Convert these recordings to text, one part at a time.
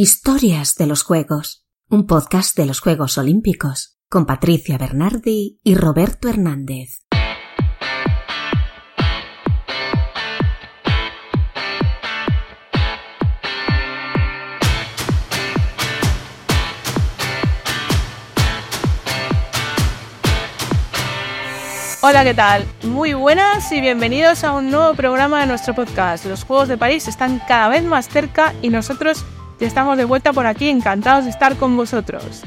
Historias de los Juegos, un podcast de los Juegos Olímpicos, con Patricia Bernardi y Roberto Hernández. Hola, ¿qué tal? Muy buenas y bienvenidos a un nuevo programa de nuestro podcast. Los Juegos de París están cada vez más cerca y nosotros ya estamos de vuelta por aquí, encantados de estar con vosotros.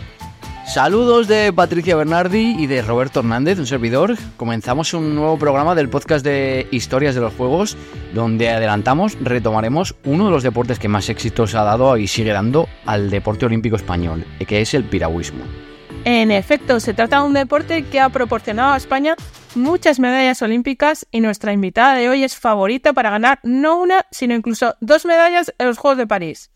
Saludos de Patricia Bernardi y de Roberto Hernández, un servidor. Comenzamos un nuevo programa del podcast de Historias de los Juegos, donde adelantamos, retomaremos uno de los deportes que más éxitos ha dado y sigue dando al deporte olímpico español, que es el piragüismo. En efecto, se trata de un deporte que ha proporcionado a España muchas medallas olímpicas y nuestra invitada de hoy es favorita para ganar no una, sino incluso dos medallas en los Juegos de París.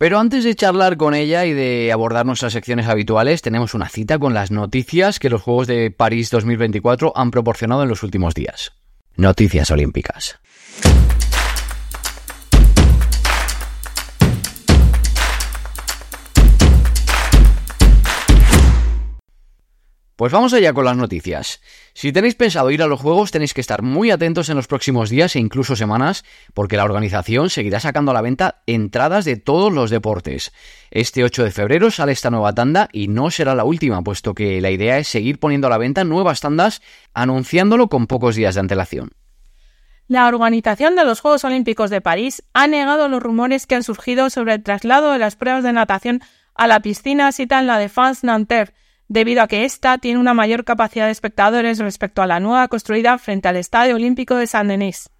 Pero antes de charlar con ella y de abordar nuestras secciones habituales, tenemos una cita con las noticias que los Juegos de París 2024 han proporcionado en los últimos días. Noticias olímpicas. Pues vamos allá con las noticias. Si tenéis pensado ir a los Juegos tenéis que estar muy atentos en los próximos días e incluso semanas porque la organización seguirá sacando a la venta entradas de todos los deportes. Este 8 de febrero sale esta nueva tanda y no será la última puesto que la idea es seguir poniendo a la venta nuevas tandas anunciándolo con pocos días de antelación. La organización de los Juegos Olímpicos de París ha negado los rumores que han surgido sobre el traslado de las pruebas de natación a la piscina cita en la Défense Nanterre debido a que ésta tiene una mayor capacidad de espectadores respecto a la nueva construida frente al Estadio Olímpico de Saint-Denis.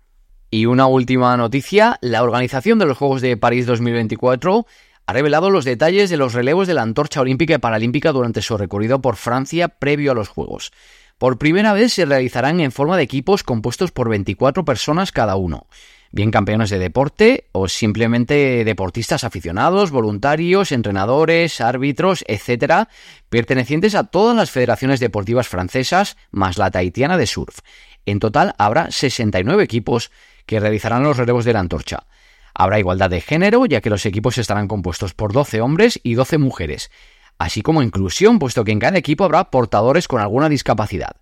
Y una última noticia, la organización de los Juegos de París 2024 ha revelado los detalles de los relevos de la antorcha olímpica y paralímpica durante su recorrido por Francia previo a los Juegos. Por primera vez se realizarán en forma de equipos compuestos por 24 personas cada uno bien campeones de deporte o simplemente deportistas aficionados, voluntarios, entrenadores, árbitros, etcétera, pertenecientes a todas las federaciones deportivas francesas más la tahitiana de surf. En total habrá 69 equipos que realizarán los relevos de la antorcha. Habrá igualdad de género, ya que los equipos estarán compuestos por 12 hombres y 12 mujeres, así como inclusión, puesto que en cada equipo habrá portadores con alguna discapacidad.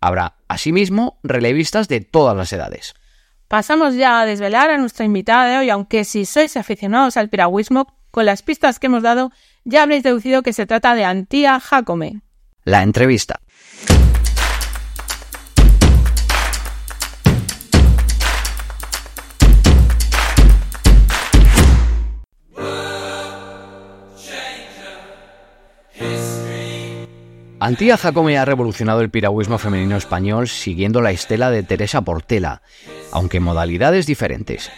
Habrá, asimismo, relevistas de todas las edades. Pasamos ya a desvelar a nuestra invitada de hoy, aunque si sois aficionados al piragüismo, con las pistas que hemos dado ya habréis deducido que se trata de Antía Jacome. La entrevista. Antía Jacome ha revolucionado el piragüismo femenino español siguiendo la estela de Teresa Portela, aunque en modalidades diferentes.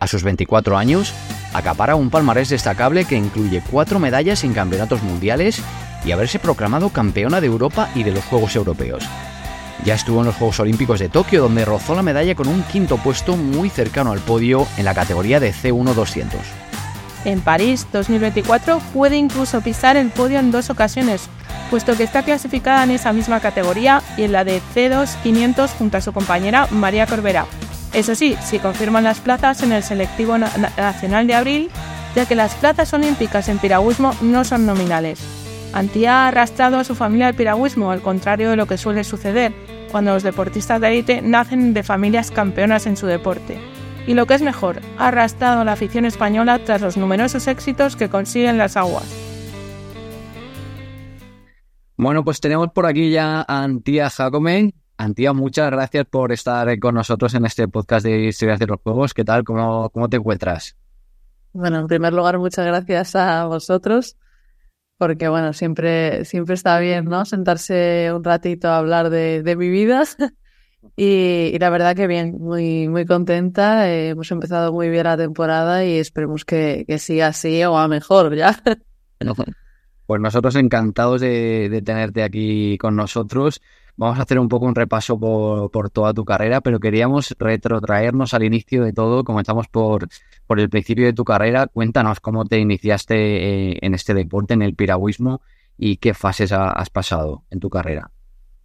A sus 24 años, acapara un palmarés destacable que incluye cuatro medallas en campeonatos mundiales y haberse proclamado campeona de Europa y de los Juegos Europeos. Ya estuvo en los Juegos Olímpicos de Tokio, donde rozó la medalla con un quinto puesto muy cercano al podio en la categoría de C1 200. En París 2024 puede incluso pisar el podio en dos ocasiones, puesto que está clasificada en esa misma categoría y en la de C2 500 junto a su compañera María Corbera. Eso sí, si confirman las plazas en el selectivo nacional de abril, ya que las plazas olímpicas en piragüismo no son nominales. Antía ha arrastrado a su familia al piragüismo, al contrario de lo que suele suceder cuando los deportistas de élite nacen de familias campeonas en su deporte. Y lo que es mejor, ha arrastrado a la afición española tras los numerosos éxitos que consiguen las aguas. Bueno, pues tenemos por aquí ya a Antía Jacome. Antía, muchas gracias por estar con nosotros en este podcast de Historias de los Juegos. ¿Qué tal? ¿Cómo, cómo te encuentras? Bueno, en primer lugar, muchas gracias a vosotros, porque bueno, siempre, siempre está bien, ¿no? Sentarse un ratito a hablar de, de mi vida. y, la verdad que bien, muy, muy contenta. Eh, hemos empezado muy bien la temporada y esperemos que, que siga así o a mejor ya. Pues nosotros encantados de, tenerte aquí con nosotros. Vamos a hacer un poco un repaso por, toda tu carrera, pero queríamos retrotraernos al inicio de todo. Comenzamos por, por el principio de tu carrera. Cuéntanos cómo te iniciaste eh, en este deporte, en el piragüismo, y qué fases has pasado en tu carrera.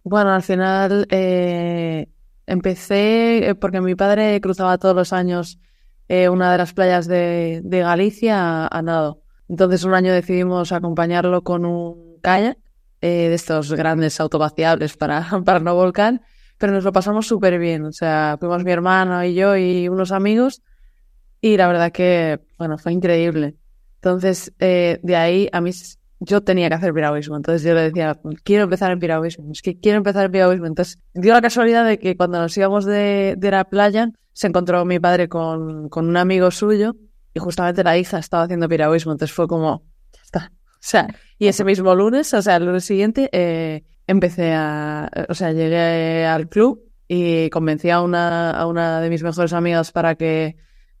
Bueno, al final eh, empecé eh, porque mi padre cruzaba todos los años una de las playas de, Galicia a, a nado. Entonces un año decidimos acompañarlo con un kayak eh, de estos grandes autovaciables para, para no volcán, pero nos lo pasamos súper bien. O sea, fuimos mi hermano y yo y unos amigos y la verdad que, bueno, fue increíble. Entonces, eh, de ahí a mí yo tenía que hacer piragüismo. Entonces yo le decía, quiero empezar en piragüismo, es que quiero empezar en piragüismo. Entonces dio la casualidad de que cuando nos íbamos de, de la playa, se encontró mi padre con, con un amigo suyo y justamente la hija estaba haciendo piragüismo. Entonces fue como, ya está. O sea, y ese mismo lunes, o sea, el lunes siguiente, eh, empecé a, o sea, llegué al club y convencí a una, a una de mis mejores amigas para que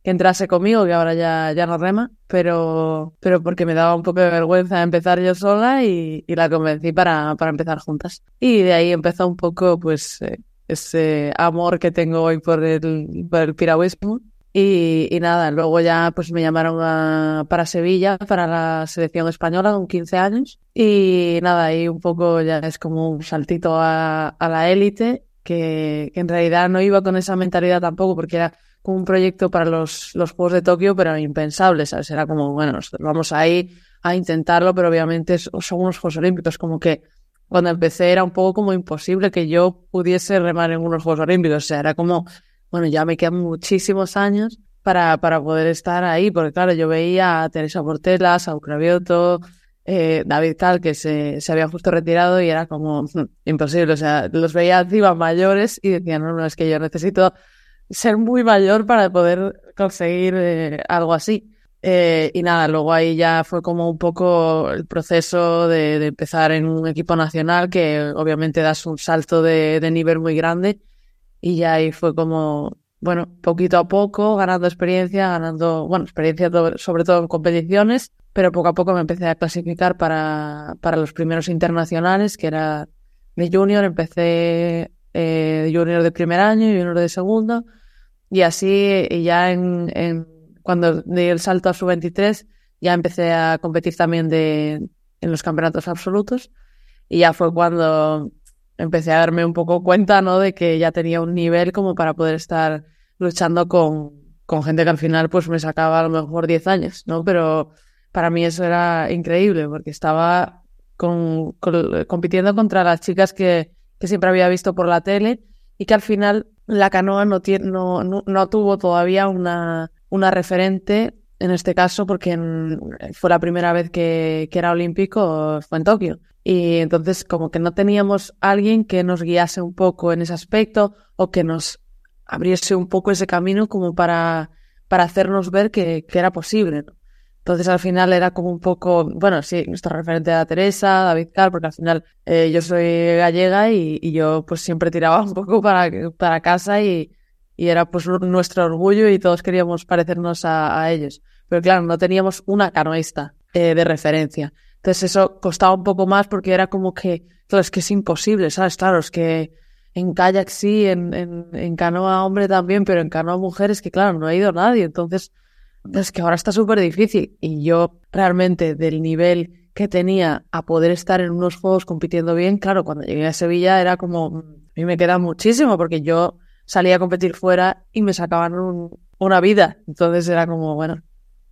que entrase conmigo, que ahora ya, ya no rema, pero, pero porque me daba un poco de vergüenza empezar yo sola y, y la convencí para, para empezar juntas. Y de ahí empezó un poco pues eh, ese amor que tengo hoy por el, por el piragüismo. Y, y, nada, luego ya pues me llamaron a, para Sevilla, para la selección española con 15 años. Y nada, ahí un poco ya es como un saltito a, a la élite, que, que en realidad no iba con esa mentalidad tampoco, porque era un proyecto para los, los Juegos de Tokio, pero impensable, ¿sabes? Era como, bueno, vamos ahí a intentarlo, pero obviamente son unos Juegos Olímpicos, como que cuando empecé era un poco como imposible que yo pudiese remar en unos Juegos Olímpicos, o sea, era como, bueno, ya me quedan muchísimos años para, para poder estar ahí, porque claro, yo veía a Teresa Portela, a Ucravioto, eh, David Cal, que se, se había justo retirado y era como imposible, o sea, los veía encima mayores y decían, no, no, es que yo necesito ser muy mayor para poder conseguir eh, algo así. Eh, y nada, luego ahí ya fue como un poco el proceso de, de, empezar en un equipo nacional que obviamente das un salto de, de nivel muy grande y ya ahí fue como, bueno, poquito a poco, ganando experiencia, ganando, bueno, experiencia sobre todo en competiciones, pero poco a poco me empecé a clasificar para, para los primeros internacionales, que era de junior, empecé eh, junior de primer año junior de segundo. Y así, y ya en, en, cuando di el salto a su 23, ya empecé a competir también de, en los campeonatos absolutos. Y ya fue cuando empecé a darme un poco cuenta, ¿no? De que ya tenía un nivel como para poder estar luchando con, con gente que al final pues me sacaba a lo mejor 10 años, ¿no? Pero para mí eso era increíble porque estaba con, compitiendo contra las chicas que, que siempre había visto por la tele y que al final la canoa no, tiene, no, no, no tuvo todavía una, una referente, en este caso porque fue la primera vez que, que era olímpico, fue en Tokio. Y entonces como que no teníamos alguien que nos guiase un poco en ese aspecto o que nos abriese un poco ese camino como para, para hacernos ver que, que era posible. Entonces al final era como un poco, bueno, sí, nuestra referente era Teresa, David Carr, porque al final eh, yo soy gallega y, y, yo pues siempre tiraba un poco para, para casa y, y era pues nuestro orgullo y todos queríamos parecernos a, a ellos. Pero claro, no teníamos una canoísta eh, de referencia. Entonces eso costaba un poco más porque era como que, claro, es que es imposible, ¿sabes? Claro, es que en kayak sí, en, en, en canoa hombre también, pero en canoa mujer es que claro, no ha ido nadie. Entonces es que ahora está súper difícil y yo realmente del nivel que tenía a poder estar en unos juegos compitiendo bien, claro, cuando llegué a Sevilla era como, mm, a mí me queda muchísimo porque yo salía a competir fuera y me sacaban un, una vida. Entonces era como, bueno,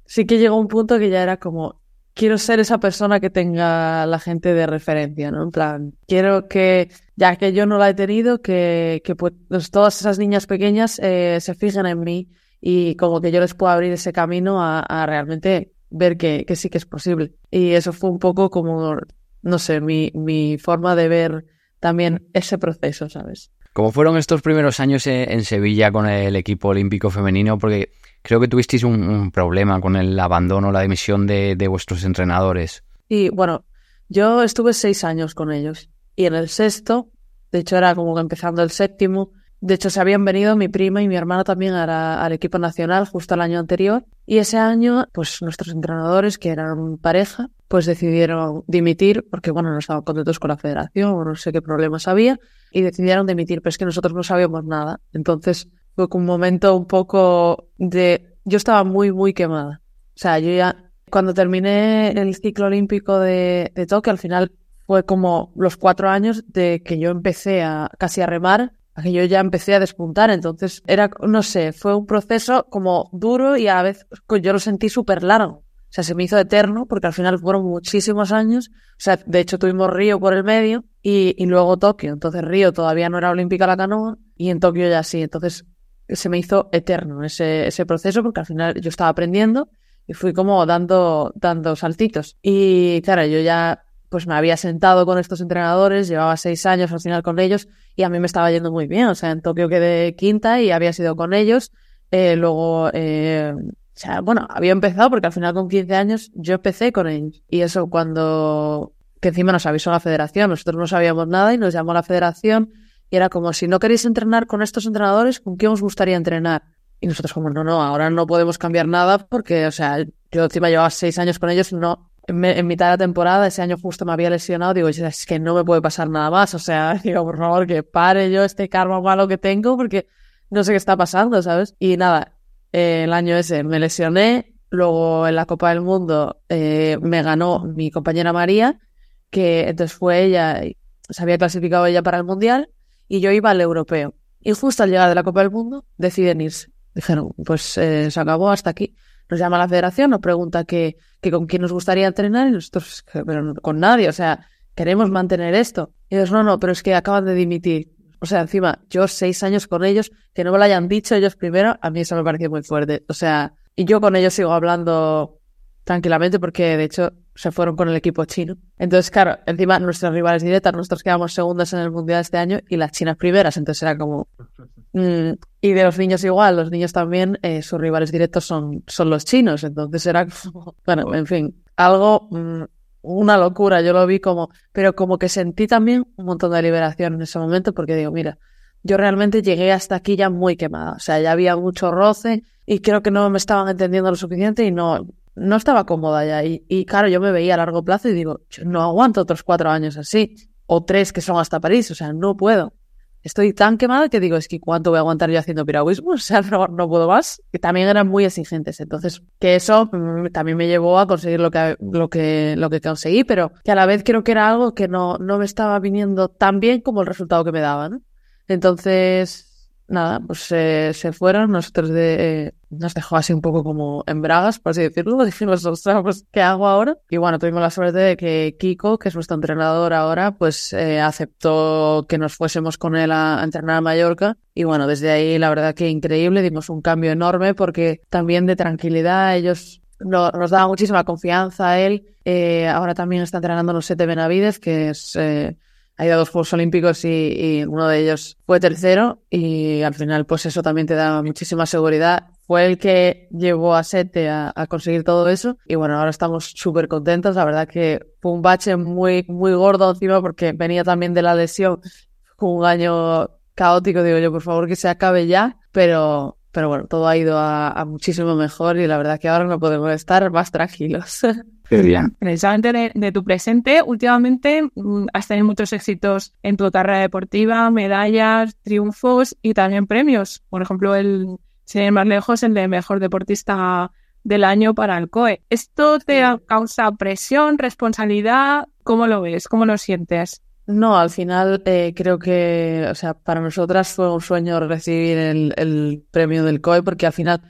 sí que llegó un punto que ya era como, quiero ser esa persona que tenga la gente de referencia, ¿no? En plan, quiero que, ya que yo no la he tenido, que, que pues, todas esas niñas pequeñas eh, se fijen en mí y como que yo les puedo abrir ese camino a, a realmente ver que, que, sí que es posible. Y eso fue un poco como, no sé, mi, mi forma de ver también ese proceso, ¿sabes? ¿Cómo fueron estos primeros años en Sevilla con el equipo olímpico femenino? Porque creo que tuvisteis un, problema con el abandono, la dimisión de, de vuestros entrenadores. Y bueno, yo estuve seis años con ellos. Y en el sexto, de hecho era como empezando el séptimo, de hecho, se habían venido mi prima y mi hermana también al equipo nacional justo el año anterior. Y ese año, pues nuestros entrenadores, que eran pareja, pues decidieron dimitir porque, bueno, no estaban contentos con la federación o no sé qué problemas había y decidieron dimitir, pero es que nosotros no sabíamos nada. Entonces fue un momento un poco de... Yo estaba muy, muy quemada. O sea, yo ya, cuando terminé el ciclo olímpico de, de Tokio, al final fue como los cuatro años de que yo empecé a casi a remar que yo ya empecé a despuntar, entonces era, no sé, fue un proceso como duro y a vez yo lo sentí súper largo. O sea, se me hizo eterno porque al final fueron muchísimos años. O sea, de hecho tuvimos Río por el medio y, y luego Tokio. Entonces Río todavía no era olímpica la canoa y en Tokio ya sí. Entonces se me hizo eterno ese, ese proceso porque al final yo estaba aprendiendo y fui como dando, dando saltitos. Y claro, yo ya pues me había sentado con estos entrenadores, llevaba seis años al final con ellos y a mí me estaba yendo muy bien. O sea, en Tokio quedé quinta y había sido con ellos. Eh, luego, eh, o sea, bueno, había empezado porque al final con 15 años yo empecé con ellos. Y eso cuando, que encima nos avisó la federación, nosotros no sabíamos nada y nos llamó la federación y era como, si no queréis entrenar con estos entrenadores, ¿con quién os gustaría entrenar? Y nosotros como, no, no, ahora no podemos cambiar nada porque, o sea, yo encima llevaba seis años con ellos, no, en, mitad de la temporada, ese año justo me había lesionado, digo, es que no me puede pasar nada más, o sea, digo, por favor, que pare yo este karma malo que tengo porque no sé qué está pasando, ¿sabes? Y nada, el año ese me lesioné, luego en la Copa del Mundo eh, me ganó mi compañera María, que entonces fue ella, se había clasificado ella para el Mundial y yo iba al Europeo. Y justo al llegar de la Copa del Mundo deciden irse. Dijeron, pues eh, se acabó hasta aquí. Nos llama la federación, nos pregunta que, que con quién nos gustaría entrenar y nosotros, pero con nadie, o sea, queremos mantener esto. Y ellos, no, no, pero es que acaban de dimitir. O sea, encima, yo seis años con ellos, que no me lo hayan dicho ellos primero, a mí eso me pareció muy fuerte. O sea, y yo con ellos sigo hablando tranquilamente porque de hecho se fueron con el equipo chino. Entonces, claro, encima nuestras rivales directas, nosotros quedamos segundas en el Mundial este año y las chinas primeras, entonces era como... Mm, y de los niños igual, los niños también, eh, sus rivales directos son, son los chinos, entonces era como... Bueno, en fin, algo mm, una locura, yo lo vi como, pero como que sentí también un montón de liberación en ese momento porque digo, mira, yo realmente llegué hasta aquí ya muy quemada, o sea, ya había mucho roce y creo que no me estaban entendiendo lo suficiente y no, no estaba cómoda ya. Y, claro, yo me veía a largo plazo y digo, no aguanto otros cuatro años así, o tres que son hasta París, o sea, no puedo estoy tan quemada que digo, es que ¿cuánto voy a aguantar yo haciendo piragüismo? O sea, no, no puedo más. Que también eran muy exigentes. Entonces, que eso mm, también me llevó a conseguir lo que, lo que, lo que conseguí, pero que a la vez creo que era algo que no, no me estaba viniendo tan bien como el resultado que me daban. Entonces, nada, pues eh, se fueron, nosotros de, eh, nos dejó así un poco como en bragas, por así decirlo, dijimos, pues, ¿qué hago ahora? Y bueno, tuvimos la suerte de que Kiko, que es nuestro entrenador ahora, pues eh, aceptó que nos fuésemos con él a, entrenar a Mallorca. Y bueno, desde ahí la verdad que increíble, dimos un cambio enorme porque también de tranquilidad, ellos no, nos daba muchísima confianza a él. ahora también está entrenando en los Sete Benavides, que es ha ido a dos Juegos Olímpicos y, uno de ellos fue tercero y al final pues eso también te da muchísima seguridad. Fue el que llevó a Sete a, conseguir todo eso y bueno, ahora estamos súper contentos. La verdad que fue un bache muy, muy gordo encima porque venía también de la lesión. Un año caótico, digo yo, por favor que se acabe ya, pero, pero bueno, todo ha ido a muchísimo mejor y la verdad que ahora no podemos estar más tranquilos. Precisamente de, tu presente, últimamente mm, has tenido muchos éxitos en tu carrera deportiva, medallas, triunfos y también premios. Por ejemplo, el, sin más lejos, el de mejor deportista del año para el COE. ¿Esto te causa presión, responsabilidad? ¿Cómo lo ves? ¿Cómo lo sientes? No, al final eh, creo que, o sea, para nosotras fue un sueño recibir el, el premio del COE porque al final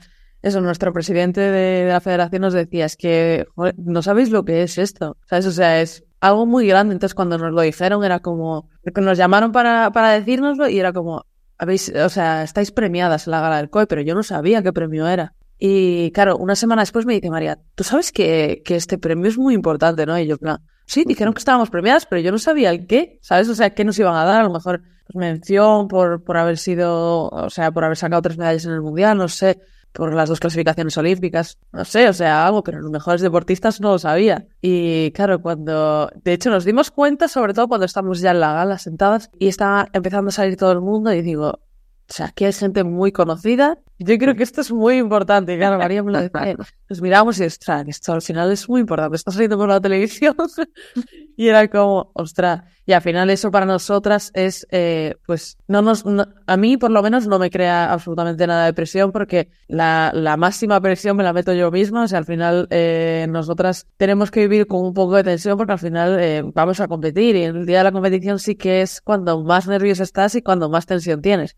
eso, nuestro presidente de, la federación nos decía, es que no sabéis lo que es esto, ¿sabes? O sea, es algo muy grande. Entonces, cuando nos lo dijeron, era como, nos llamaron para, para decírnoslo y era como, habéis, o sea, estáis premiadas en la gala del COE, pero yo no sabía qué premio era. Y claro, una semana después me dice María, tú sabes que, que este premio es muy importante, ¿no? Y yo, plan, sí, dijeron que estábamos premiadas, pero yo no sabía el qué, ¿sabes? O sea, qué nos iban a dar, a lo mejor pues, mención por, por haber sido, o sea, por haber sacado tres medallas en el mundial, no sé por las dos clasificaciones olímpicas, no sé, o sea, algo, pero los mejores deportistas no lo sabía. Y claro, cuando, de hecho, nos dimos cuenta, sobre todo cuando estamos ya en la gala sentadas y estaba empezando a salir todo el mundo y digo, o sea, aquí hay gente muy conocida. Yo creo que esto es muy importante. Claro, María me lo decía. Nos miramos y, ostras, esto al final es muy importante. Está saliendo por la televisión. y era como, ostras, y al final eso para nosotras es, eh, pues, no nos, a mí por lo menos no me crea absolutamente nada de presión porque la, la máxima presión me la meto yo misma. O sea, al final eh, nosotras tenemos que vivir con un poco de tensión porque al final eh, vamos a competir y el día de la competición sí que es cuando más nervios estás y cuando más tensión tienes.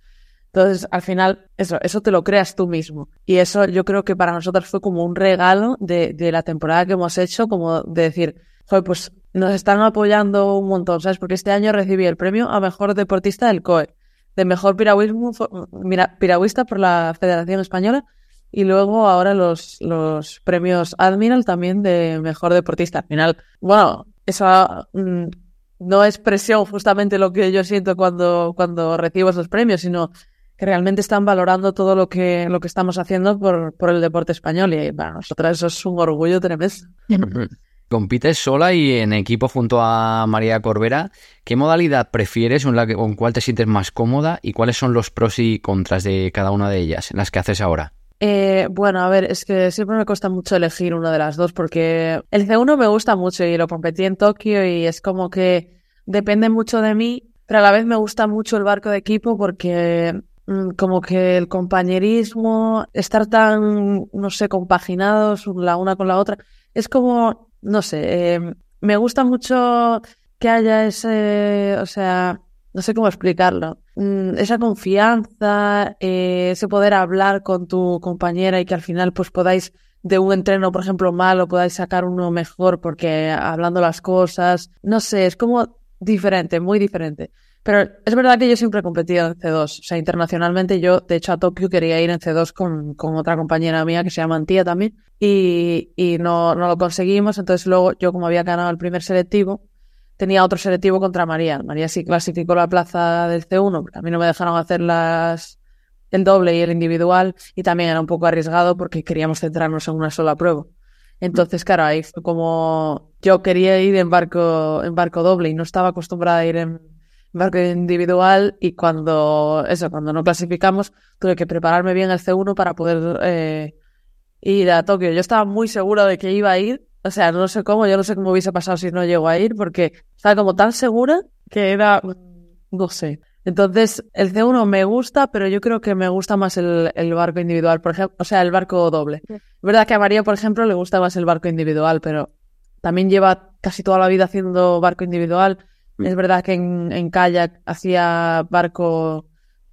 Entonces, al final, eso, eso te lo creas tú mismo. Y eso yo creo que para nosotros fue como un regalo de, de la temporada que hemos hecho, como de decir, joder, pues nos están apoyando un montón, ¿sabes? Porque este año recibí el premio a mejor deportista del COE, de mejor piragüista por la Federación Española y luego ahora los, los premios Admiral también de mejor deportista. Al final, bueno, eso mm, no es presión justamente lo que yo siento cuando, cuando recibo esos premios, sino que realmente están valorando todo lo que, lo que estamos haciendo por, por el deporte español y para nosotras eso es un orgullo tremendo. Compites sola y en equipo junto a María Corbera. ¿Qué modalidad prefieres o con cuál te sientes más cómoda y cuáles son los pros y contras de cada una de ellas en las que haces ahora? Eh, bueno, a ver, es que siempre me cuesta mucho elegir una de las dos porque el C1 me gusta mucho y lo competí en Tokio y es como que depende mucho de mí, pero a la vez me gusta mucho el barco de equipo porque como que el compañerismo, estar tan, no sé, compaginados la una con la otra, es como, no sé, eh, me gusta mucho que haya ese, o sea, no sé cómo explicarlo. Mm, esa confianza, eh, ese poder hablar con tu compañera y que al final pues podáis de un entreno, por ejemplo, malo, podáis sacar uno mejor porque hablando las cosas, no sé, es como diferente, muy diferente. Pero es verdad que yo siempre he competido en C2, o sea, internacionalmente yo, de hecho, a Tokio quería ir en C2 con, con otra compañera mía que se llama Antía también, y, y no, no lo conseguimos, entonces luego yo como había ganado el primer selectivo, tenía otro selectivo contra María. María sí clasificó la plaza del C1, porque a mí no me dejaron hacer las el doble y el individual y también era un poco arriesgado porque queríamos centrarnos en una sola prueba. Entonces, claro, ahí fue como yo quería ir en barco en barco doble y no estaba acostumbrada a ir en barco individual y cuando eso, cuando no clasificamos, tuve que prepararme bien el C1 para poder eh, ir a Tokio. Yo estaba muy segura de que iba a ir o sea, no sé cómo, yo no sé cómo hubiese pasado si no llego a ir, porque estaba como tan segura que era, no sé. Entonces, el C1 me gusta, pero yo creo que me gusta más el, el barco individual, por ejemplo, o sea, el barco doble. Es verdad que a María, por ejemplo, le gusta más el barco individual, pero también lleva casi toda la vida haciendo barco individual. Es verdad que en, en kayak hacía barco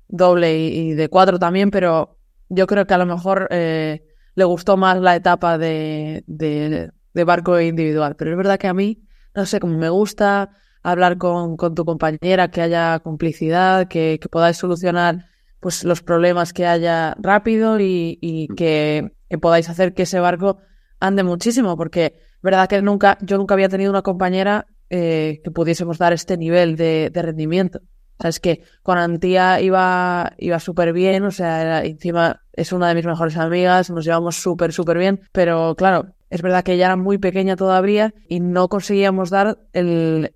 doble y, de cuatro también, pero yo creo que a lo mejor eh, le gustó más la etapa de, de de barco individual. Pero es verdad que a mí, no sé, como me gusta hablar con, con tu compañera, que haya complicidad, que, que, podáis solucionar pues los problemas que haya rápido y, y que, que, podáis hacer que ese barco ande muchísimo, porque verdad que nunca, yo nunca había tenido una compañera eh, que pudiésemos dar este nivel de, rendimiento. O sea, es que con Antía iba, iba súper bien, o sea, era, encima es una de mis mejores amigas, nos llevamos súper, súper bien, pero claro, es verdad que ella era muy pequeña todavía y no conseguíamos dar el,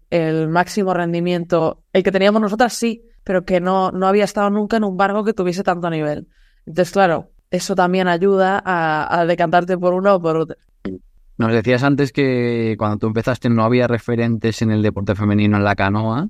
máximo rendimiento. El que teníamos nosotras sí, pero que no, no había estado nunca en un barco que tuviese tanto nivel. Entonces, claro, eso también ayuda a, a decantarte por uno o por otro. Nos decías antes que cuando tú empezaste no había referentes en el deporte femenino en la canoa.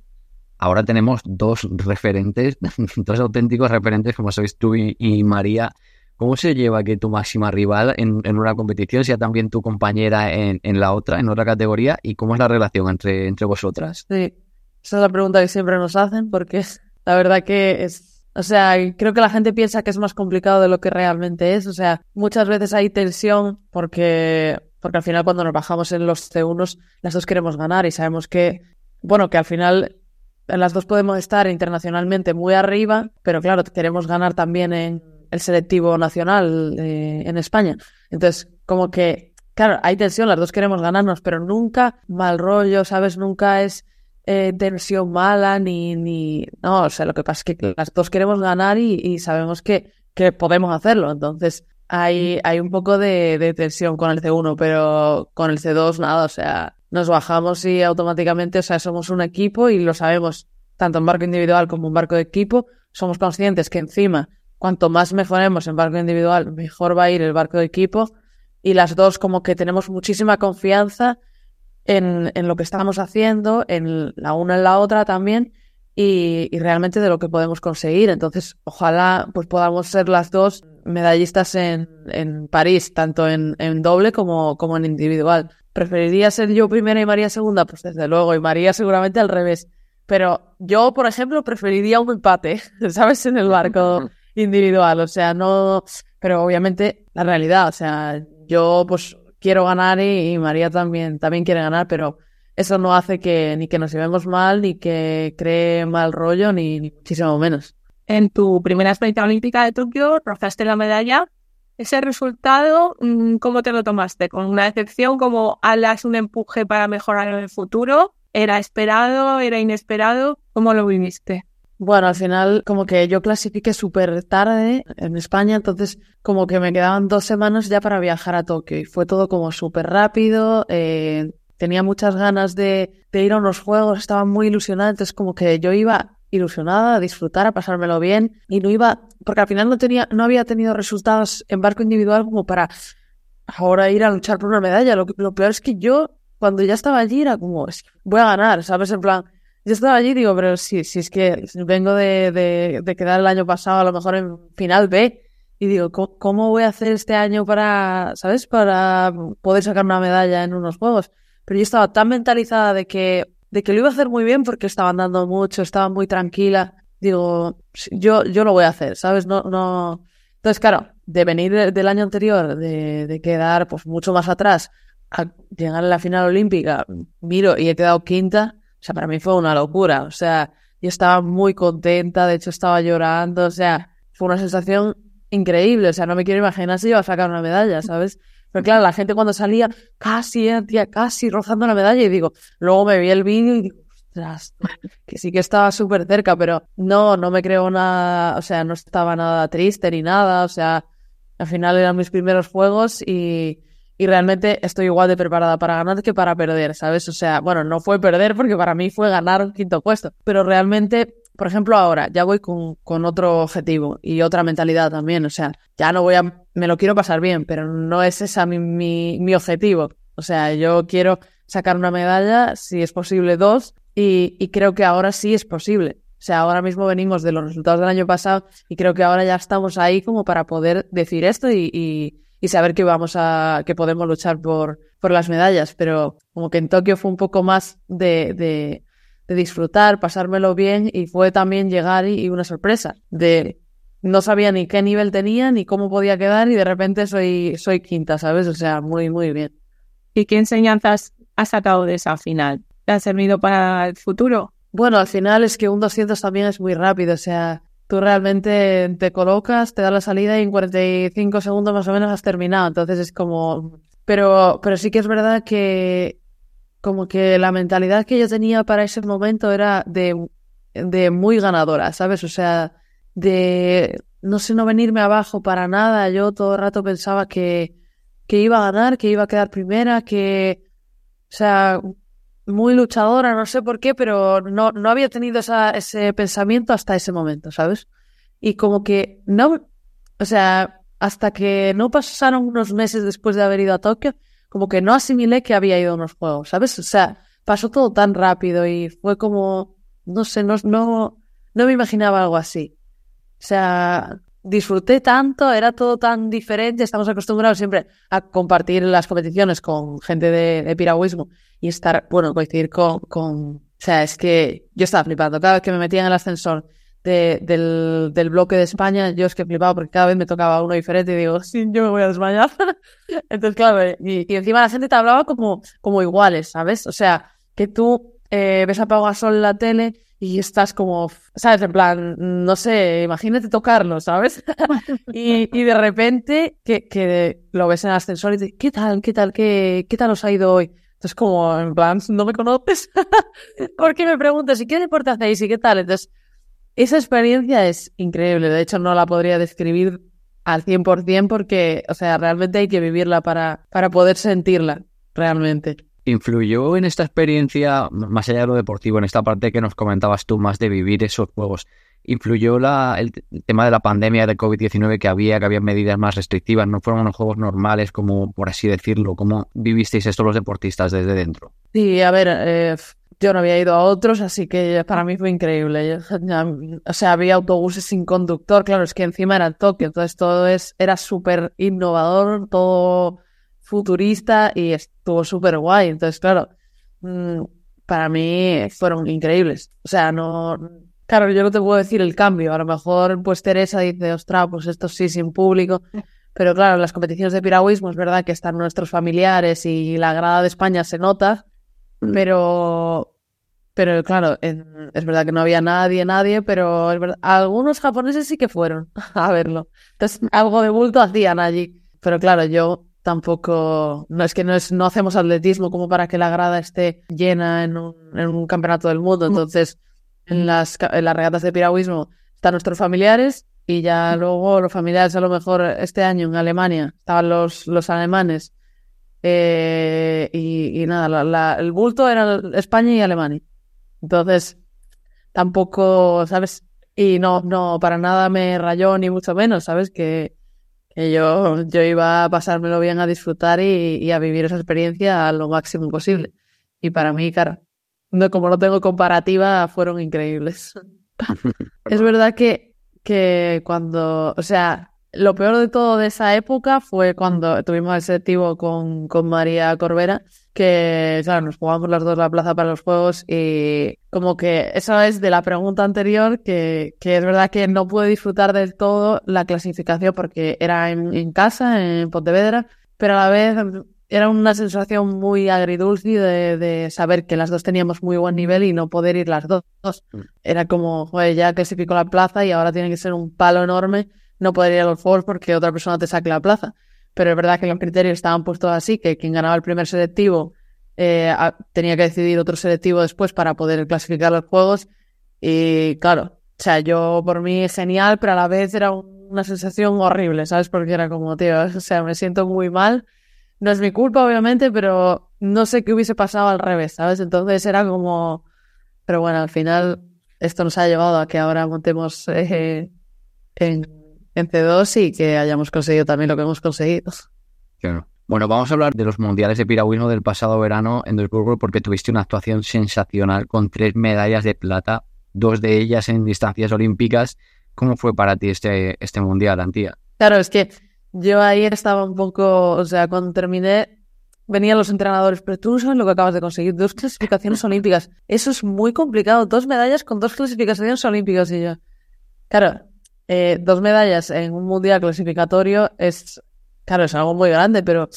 Ahora tenemos dos referentes, dos auténticos referentes como sois tú y, María ¿Cómo se lleva que tu máxima rival en, en una competición sea también tu compañera en, en, la otra, en otra categoría? ¿Y cómo es la relación entre, entre vosotras? Sí, esa es la pregunta que siempre nos hacen porque la verdad que es... O sea, creo que la gente piensa que es más complicado de lo que realmente es. O sea, muchas veces hay tensión porque, porque al final cuando nos bajamos en los C1 las dos queremos ganar y sabemos que, bueno, que al final las dos podemos estar internacionalmente muy arriba, pero claro, queremos ganar también en el selectivo nacional eh, en España. Entonces, como que, claro, hay tensión, las dos queremos ganarnos, pero nunca mal rollo, ¿sabes? Nunca es eh, tensión mala ni, ni... No, o sea, lo que pasa es que las dos queremos ganar y, y sabemos que, que podemos hacerlo. Entonces, hay, hay un poco de, de tensión con el C1, pero con el C2 nada, o sea, nos bajamos y automáticamente, o sea, somos un equipo y lo sabemos, tanto en barco individual como en barco de equipo, somos conscientes que encima cuanto más mejoremos en barco individual, mejor va a ir el barco de equipo. Y las dos como que tenemos muchísima confianza en, en lo que estamos haciendo, en la una en la otra también, y, y, realmente de lo que podemos conseguir. Entonces, ojalá pues podamos ser las dos medallistas en, en París, tanto en, en doble como, como en individual. ¿Preferiría ser yo primera y María segunda? Pues desde luego, y María seguramente al revés. Pero yo, por ejemplo, preferiría un empate, ¿sabes? En el barco individual. O sea, no. Pero obviamente, la realidad, o sea, yo pues quiero ganar y, María también, también quiere ganar, pero eso no hace que ni que nos llevemos mal, ni que cree mal rollo, ni, ni muchísimo menos. En tu primera experiencia olímpica de Tokio, rozaste la medalla ese resultado, mm, ¿cómo te lo tomaste? ¿Con una decepción como alas un empuje para mejorar en el futuro? ¿Era esperado? ¿Era inesperado? ¿Cómo lo viviste? Bueno, al final como que yo clasifiqué súper tarde en España, entonces como que me quedaban dos semanas ya para viajar a Tokio y fue todo como súper rápido, eh, tenía muchas ganas de, de, ir a unos juegos, estaba muy ilusionada, entonces como que yo iba ilusionada, a disfrutar, a pasármelo bien y no iba, porque al final no tenía, no había tenido resultados en barco individual como para ahora ir a luchar por una medalla. Lo, lo peor es que yo, cuando ya estaba allí, era como, voy a ganar, ¿sabes? En plan, yo estaba allí y digo, pero si, si es que vengo de, de, de, quedar el año pasado a lo mejor en final B y digo, ¿cómo, ¿cómo voy a hacer este año para, ¿sabes? Para poder sacar una medalla en unos juegos. Pero yo estaba tan mentalizada de que de que lo iba a hacer muy bien porque estaba andando mucho, estaba muy tranquila. Digo, yo, yo lo voy a hacer, ¿sabes? No, no. Entonces, claro, de venir del año anterior, de, de quedar pues mucho más atrás, a llegar a la final olímpica, miro y he quedado quinta, o sea, para mí fue una locura. O sea, yo estaba muy contenta, de hecho estaba llorando, o sea, fue una sensación increíble. O sea, no me quiero imaginar si iba a sacar una medalla, ¿sabes? Pero claro, la gente cuando salía, casi, eh, tía, casi rozando la medalla, y digo, luego me vi el vídeo y digo, ostras, que sí que estaba súper cerca, pero no, no me creo nada, o sea, no estaba nada triste ni nada, o sea, al final eran mis primeros juegos y, y realmente estoy igual de preparada para ganar que para perder, ¿sabes? O sea, bueno, no fue perder porque para mí fue ganar un quinto puesto, pero realmente por ejemplo, ahora ya voy con, con, otro objetivo y otra mentalidad también. O sea, ya no voy a, me lo quiero pasar bien, pero no es esa mi, mi, mi objetivo. O sea, yo quiero sacar una medalla, si es posible dos, y, y, creo que ahora sí es posible. O sea, ahora mismo venimos de los resultados del año pasado y creo que ahora ya estamos ahí como para poder decir esto y, y, y saber que vamos a, que podemos luchar por, por las medallas. Pero como que en Tokio fue un poco más de, de de disfrutar, pasármelo bien y fue también llegar y, una sorpresa de no sabía ni qué nivel tenía ni cómo podía quedar y de repente soy, soy quinta, ¿sabes? O sea, muy, muy bien. ¿Y qué enseñanzas has sacado de esa final? ¿Te ha servido para el futuro? Bueno, al final es que un 200 también es muy rápido, o sea, tú realmente te colocas, te da la salida y en 45 segundos más o menos has terminado, entonces es como... Pero, pero sí que es verdad que como que la mentalidad que yo tenía para ese momento era de, de muy ganadora, ¿sabes? O sea, de no sé, no venirme abajo para nada. Yo todo el rato pensaba que, que iba a ganar, que iba a quedar primera, que, o sea, muy luchadora, no sé por qué, pero no, no había tenido esa, ese pensamiento hasta ese momento, ¿sabes? Y como que no, o sea, hasta que no pasaron unos meses después de haber ido a Tokio, como que no asimilé que había ido a unos juegos, ¿sabes? O sea, pasó todo tan rápido y fue como, no sé, no, no, no me imaginaba algo así. O sea, disfruté tanto, era todo tan diferente, estamos acostumbrados siempre a compartir las competiciones con gente de, de piragüismo y estar, bueno, coincidir con, con, o sea, es que yo estaba flipando, cada vez que me metía en el ascensor del, del, bloque de España, yo es que flipaba porque cada vez me tocaba uno diferente y digo, sí, yo me voy a desmayar. Entonces, claro, y, y, encima la gente te hablaba como, como iguales, ¿sabes? O sea, que tú eh, ves a Pau Gasol en la tele y estás como, ¿sabes? En plan, no sé, imagínate tocarlo, ¿sabes? y, y de repente que, que lo ves en el ascensor y te ¿qué tal? ¿Qué tal? ¿Qué, qué tal os ha ido hoy? Entonces, como, en plan, ¿no me conoces? ¿Por qué me preguntas? ¿Y qué deporte hacéis? ¿Y qué tal? Entonces, esa experiencia es increíble. De hecho, no la podría describir al 100% porque, o sea, realmente hay que vivirla para, para poder sentirla, realmente. ¿Influyó en esta experiencia, más allá de lo deportivo, en esta parte que nos comentabas tú más de vivir esos juegos? ¿Influyó la, el, tema de la pandemia de COVID-19 que había, que había medidas más restrictivas? ¿No fueron unos juegos normales, como por así decirlo? ¿Cómo vivisteis esto los deportistas desde dentro? Sí, a ver, eh, yo no había ido a otros, así que para mí fue increíble. o sea, había autobuses sin conductor, claro, es que encima era Tokio, entonces todo es, era súper innovador, todo futurista y estuvo súper guay. Entonces, claro, mm, para mí fueron increíbles. O sea, no, claro, yo no te puedo decir el cambio. A lo mejor, pues Teresa dice, ostras, pues esto sí sin público. Pero claro, en las competiciones de piragüismo es verdad que están nuestros familiares y la grada de España se nota. Pero, pero claro, es verdad que no había nadie, nadie, pero algunos japoneses sí que fueron a verlo. Entonces, algo de bulto hacían allí. Pero claro, yo tampoco, no es que no, es, no hacemos atletismo como para que la grada esté llena en un, en un campeonato del mundo. Mm. Entonces, en las, en las regatas de piragüismo están nuestros familiares y ya luego los familiares, a lo mejor este año en Alemania, estaban los, los alemanes. Eh, y, nada, el bulto era España y Alemania. Entonces, tampoco, ¿sabes? Y no, no, para nada me rayó ni mucho menos, ¿sabes? Que, que yo, yo iba a pasármelo bien, a disfrutar y, y, a vivir esa experiencia a lo máximo posible. Y para mí, claro, no, como no tengo comparativa, fueron increíbles. es verdad que que cuando, o sea, lo peor de todo de esa época fue cuando tuvimos el selectivo con, con María Corbera, que, claro, nos jugamos las dos la plaza para los juegos y como que eso es de la pregunta anterior, que, que es verdad que no pude disfrutar del todo la clasificación porque era en, en casa, en Pontevedra, pero a la vez era una sensación muy agridulce de, de, saber que las dos teníamos muy buen nivel y no poder ir las dos. Mm. Era como, joder, ya clasificó la plaza y ahora tiene que ser un palo enorme no poder ir a los Juegos porque otra persona te saque la plaza. Pero es verdad que los criterios estaban puestos así, que quien ganaba el primer selectivo eh, tenía que decidir otro selectivo después para poder clasificar los Juegos. Y claro, o sea, yo por mí genial, pero a la vez era una sensación horrible, ¿sabes? Porque era como, tío, o sea, me siento muy mal no es mi culpa, obviamente, pero no sé qué hubiese pasado al revés, ¿sabes? Entonces era como... Pero bueno, al final esto nos ha llevado a que ahora montemos eh, en, en, C2 y que hayamos conseguido también lo que hemos conseguido. Claro. Bueno, vamos a hablar de los mundiales de piragüismo del pasado verano en Duisburgo porque tuviste una actuación sensacional con tres medallas de plata, dos de ellas en distancias olímpicas. ¿Cómo fue para ti este, este mundial, Antía? Claro, es que yo ayer estaba un poco, o sea, cuando terminé, venían los entrenadores, pero tú no sabes lo que acabas de conseguir, dos clasificaciones olímpicas. Eso es muy complicado, dos medallas con dos clasificaciones olímpicas y yo. Claro, eh, dos medallas en un mundial clasificatorio es, claro, es algo muy grande, pero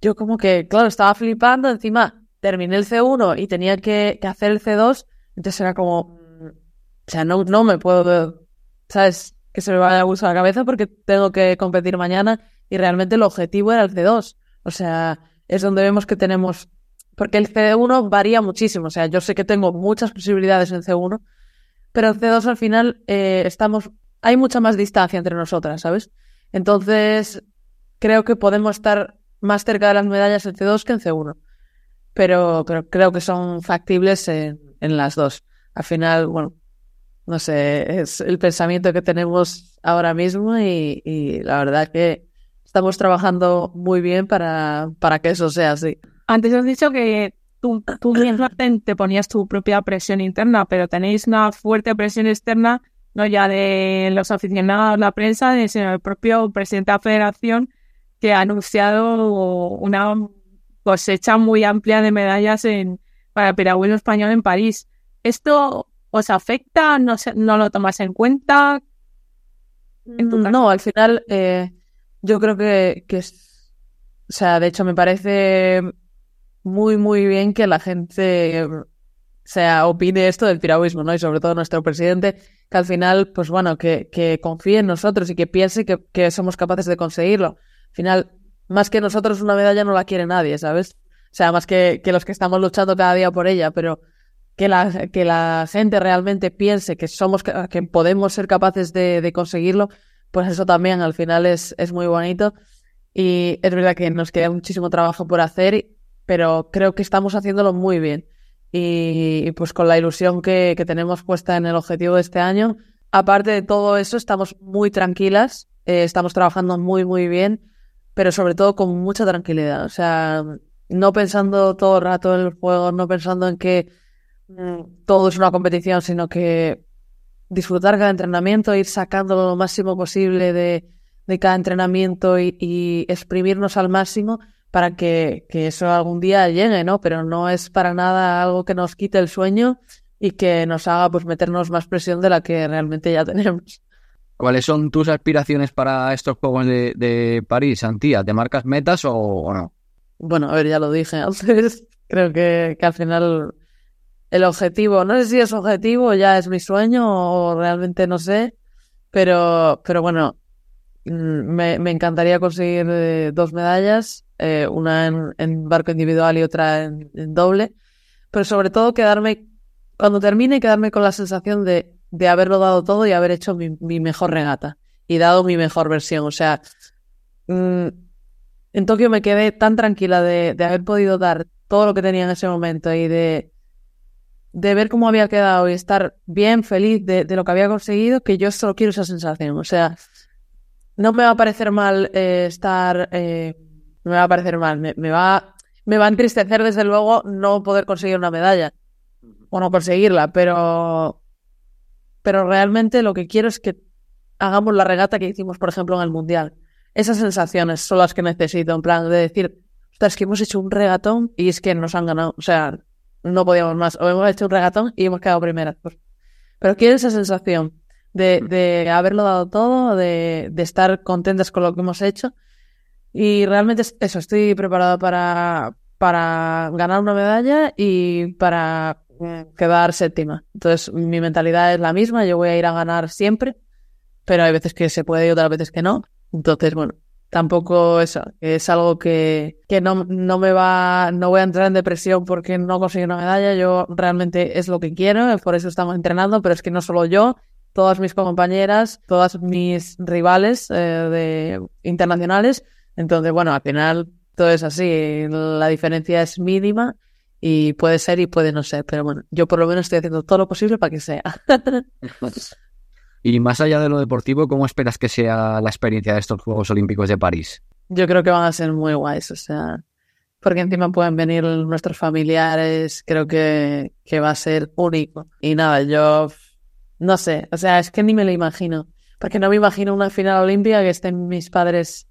yo como que, claro, estaba flipando, encima terminé el C1 y tenía que, que hacer el C2, entonces era como, mm, o sea, no, no me puedo, ¿sabes? que se me vaya a gusto la cabeza porque tengo que competir mañana y realmente el objetivo era el C2. O sea, es donde vemos que tenemos, porque el C1 varía muchísimo. O sea, yo sé que tengo muchas posibilidades en C1, pero en C2 al final eh, estamos, hay mucha más distancia entre nosotras, ¿sabes? Entonces, creo que podemos estar más cerca de las medallas en C2 que en C1. Pero, pero creo que son factibles en, en las dos. Al final, bueno, no sé, es el pensamiento que tenemos ahora mismo y, la verdad que estamos trabajando muy bien para, para que eso sea así. Antes has dicho que tú, tú misma te ponías tu propia presión interna, pero tenéis una fuerte presión externa, no ya de los aficionados, la prensa, sino el propio presidente de la federación que ha anunciado una cosecha muy amplia de medallas en, para el piragüismo español en París. ¿Esto ¿Os afecta? ¿No, no lo tomas en cuenta? Mm, no, al final eh, yo creo que, que es, o sea, de hecho me parece muy, muy bien que la gente sea, opine esto del piragüismo, ¿no? Y sobre todo nuestro presidente, que al final, pues bueno, que, que confíe en nosotros y que piense que, que somos capaces de conseguirlo. Al final, más que nosotros una medalla no la quiere nadie, ¿sabes? O sea, más que, que los que estamos luchando cada día por ella, pero que la, que la gente realmente piense que somos, que podemos ser capaces de, conseguirlo, pues eso también al final es, es muy bonito. Y es verdad que nos queda muchísimo trabajo por hacer, pero creo que estamos haciéndolo muy bien. Y, pues con la ilusión que, tenemos puesta en el objetivo de este año, aparte de todo eso, estamos muy tranquilas, eh, estamos trabajando muy, muy bien, pero sobre todo con mucha tranquilidad. O sea, no pensando todo el rato en el juego, no pensando en que Mm, todo es una competición, sino que disfrutar cada entrenamiento, ir sacando lo máximo posible de, cada entrenamiento y, exprimirnos al máximo, para que, que eso algún día llegue, ¿no? Pero no es para nada algo que nos quite el sueño y que nos haga pues meternos más presión de la que realmente ya tenemos. ¿Cuáles son tus aspiraciones para estos Juegos de, de París, Antía? ¿Te marcas metas o, o, no? Bueno, a ver, ya lo dije antes. Creo que, que al final el objetivo, no sé si es objetivo, ya es mi sueño o realmente no sé, pero, pero bueno, mm, me, me encantaría conseguir eh, dos medallas, eh, una en, barco individual y otra en, doble, pero sobre todo quedarme, cuando termine, quedarme con la sensación de, de haberlo dado todo y haber hecho mi, mejor regata y dado mi mejor versión. O sea, mmm, en Tokio me quedé tan tranquila de, de haber podido dar todo lo que tenía en ese momento y de de ver cómo había quedado y estar bien, feliz de, de, lo que había conseguido, que yo solo quiero esa sensación. O sea, no me va a parecer mal eh, estar, eh, me va a parecer mal, me, me, va, me va a entristecer desde luego no poder conseguir una medalla o no conseguirla, pero, pero realmente lo que quiero es que hagamos la regata que hicimos, por ejemplo, en el Mundial. Esas sensaciones son las que necesito, en plan de decir, es que hemos hecho un regatón y es que nos han ganado. O sea, no podíamos más. O hemos hecho un regatón y hemos quedado primeras. Pero quiero esa sensación de, de haberlo dado todo, de, de, estar contentas con lo que hemos hecho. Y realmente eso, estoy preparada para, para ganar una medalla y para mm, quedar séptima. Entonces, mi mentalidad es la misma, yo voy a ir a ganar siempre, pero hay veces que se puede y otras veces que no. Entonces, bueno, tampoco eso, es algo que, que no, no me va, no voy a entrar en depresión porque no conseguí una medalla, yo realmente es lo que quiero, por eso estamos entrenando, pero es que no solo yo, todas mis compañeras, todas mis rivales eh, de internacionales, entonces bueno, al final todo es así, la diferencia es mínima y puede ser y puede no ser, pero bueno, yo por lo menos estoy haciendo todo lo posible para que sea. Y más allá de lo deportivo, ¿cómo esperas que sea la experiencia de estos Juegos Olímpicos de París? Yo creo que van a ser muy guays, o sea, porque encima pueden venir nuestros familiares, creo que, que va a ser único. Y nada, yo no sé, o sea, es que ni me lo imagino, porque no me imagino una final olímpica que estén mis padres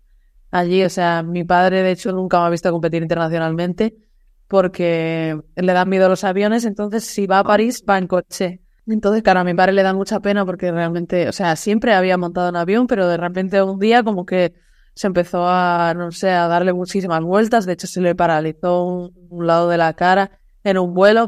allí, o sea, mi padre de hecho nunca me ha visto competir internacionalmente porque le dan miedo los aviones, entonces si va a París va en coche entonces, claro, a mi padre le da mucha pena porque realmente, o sea, siempre había montado en avión, pero de repente un día como que se empezó a, no sé, a darle muchísimas vueltas. De hecho, se le paralizó un, un lado de la cara en un vuelo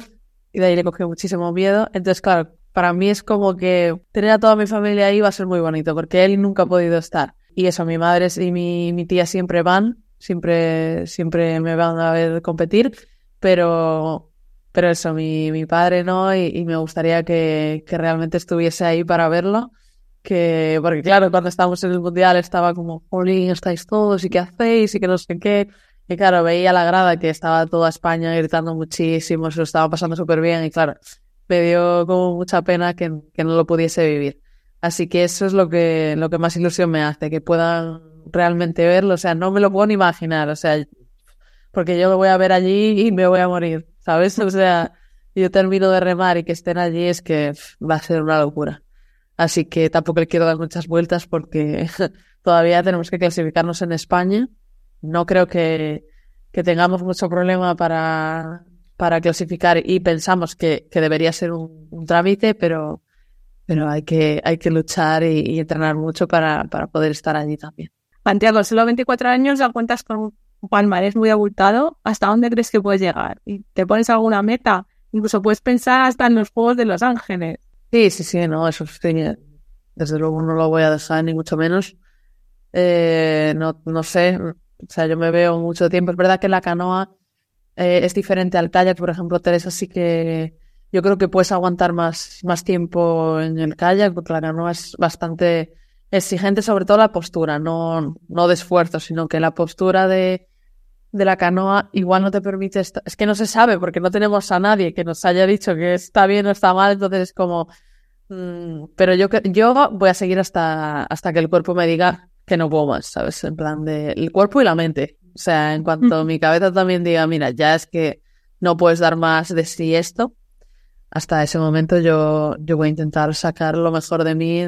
y de ahí le cogió muchísimo miedo. Entonces, claro, para mí es como que tener a toda mi familia ahí va a ser muy bonito porque él nunca ha podido estar. Y eso, mi madre y mi, mi tía siempre van, siempre, siempre me van a ver competir, pero pero eso, mi, mi padre no, y, y me gustaría que, que, realmente estuviese ahí para verlo. Que, porque claro, cuando estábamos en el mundial estaba como, jolín, estáis todos y qué hacéis y que no sé qué. Y claro, veía la grada que estaba toda España gritando muchísimo, se lo estaba pasando súper bien y claro, me dio como mucha pena que, que no lo pudiese vivir. Así que eso es lo que, lo que más ilusión me hace, que puedan realmente verlo. O sea, no me lo puedo ni imaginar, o sea, porque yo lo voy a ver allí y me voy a morir. ¿sabes? O sea, yo termino de remar y que estén allí es que va a ser una locura. Así que tampoco le quiero dar muchas vueltas porque todavía tenemos que clasificarnos en España. No creo que, que tengamos mucho problema para, para clasificar y pensamos que, que debería ser un, un, trámite, pero, pero hay que, hay que luchar y, y entrenar mucho para, para poder estar allí también. Santiago, solo 24 años ya cuentas con palmarés muy abultado, ¿hasta dónde crees que puedes llegar? ¿Y te pones alguna meta? Incluso puedes pensar hasta en los Juegos de Los Ángeles. Sí, sí, sí, no, eso sí, desde luego no lo voy a dejar, ni mucho menos. Eh, no, no sé, o sea, yo me veo mucho tiempo. Es verdad que la canoa eh, es diferente al kayak, por ejemplo, Teresa sí que yo creo que puedes aguantar más, más tiempo en el kayak, porque la canoa es bastante exigente, sobre todo la postura, no, no de esfuerzo, sino que la postura de, de la canoa igual no te permite estar... Es que no se sabe porque no tenemos a nadie que nos haya dicho que está bien o está mal, entonces es como... Mmm, pero yo, yo voy a seguir hasta, hasta que el cuerpo me diga que no puedo más, ¿sabes? En plan de... El cuerpo y la mente. O sea, en cuanto mi cabeza también diga, mira, ya es que no puedes dar más de sí esto, hasta ese momento yo, yo voy a intentar sacar lo mejor de mí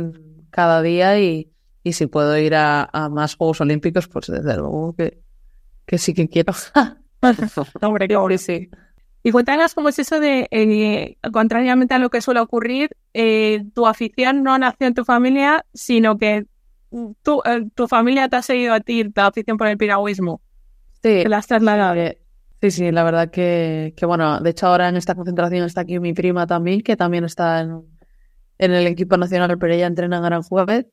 cada día y, y si puedo ir a, a más Juegos Olímpicos, pues desde luego que, que sí que quiero. Hombre, claro. Sí, sí. Y cuéntanos cómo es eso de, eh, contrariamente a lo que suele ocurrir, eh, tu afición no nació en tu familia, sino que tu, eh, tu familia te ha seguido a ti, la afición por el piragüismo. Sí, Te la has trasladado. Sí, sí, la verdad que, que, bueno, de hecho ahora en esta concentración está aquí mi prima también, que también está en, en el equipo nacional, pero ella entrena en Aranjuez.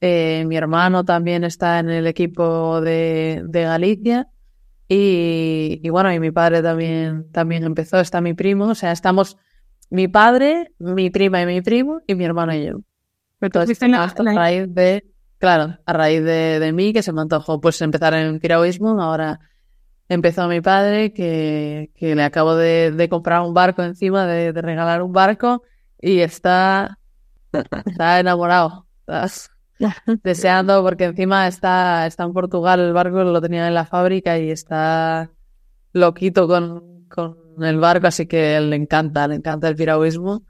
Eh, mi hermano también está en el equipo de, de Galicia. Y, y bueno, y mi padre también, también empezó, está mi primo, o sea, estamos mi padre, mi prima y mi primo, y mi hermano y yo. Entonces, la- hasta la- a raíz de, claro, a raíz de, de mí, que se me antojó pues empezar en piragüismo, ahora empezó mi padre, que, que le acabo de, de comprar un barco encima, de, de regalar un barco, y está, está enamorado. Está deseando, porque encima está, está en Portugal el barco, lo tenía en la fábrica y está loquito con, con el barco, así que le encanta, le encanta el piragüismo.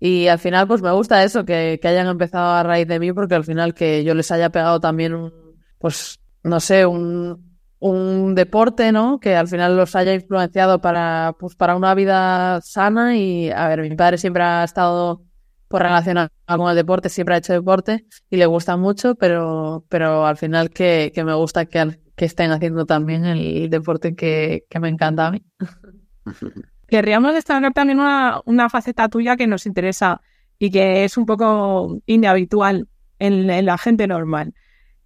Y al final, pues me gusta eso, que, que hayan empezado a raíz de mí, porque al final que yo les haya pegado también un, pues, no sé, un, un deporte, ¿no? Que al final los haya influenciado para, pues, para una vida sana. Y, a ver, mi padre siempre ha estado por relacionado con el deporte, siempre ha hecho deporte y le gusta mucho, pero, pero al final que, que me gusta que, que estén haciendo también el deporte que, que me encanta a mí. Querríamos destacar también una, una faceta tuya que nos interesa y que es un poco inhabitual en, en la gente normal.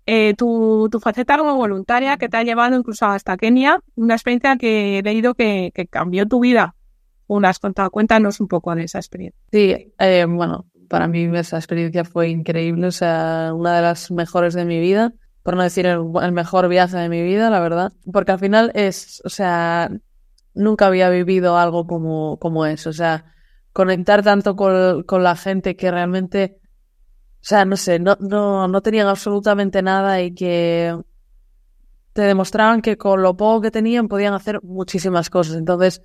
Eh, tu, tu faceta como voluntaria que te ha llevado incluso hasta Kenia, una experiencia que he leído que, que cambió tu vida. Una has contado, cuéntanos un poco de esa experiencia. Sí, eh, bueno, para mí esa experiencia fue increíble, o sea, una de las mejores de mi vida, por no decir el, el mejor viaje de mi vida, la verdad, porque al final es, o sea, nunca había vivido algo como, como eso, o sea, conectar tanto con, con la gente que realmente, sea, no sé, no, no, no tenían absolutamente nada y que te demostraban que con lo poco que tenían podían hacer muchísimas cosas. Entonces,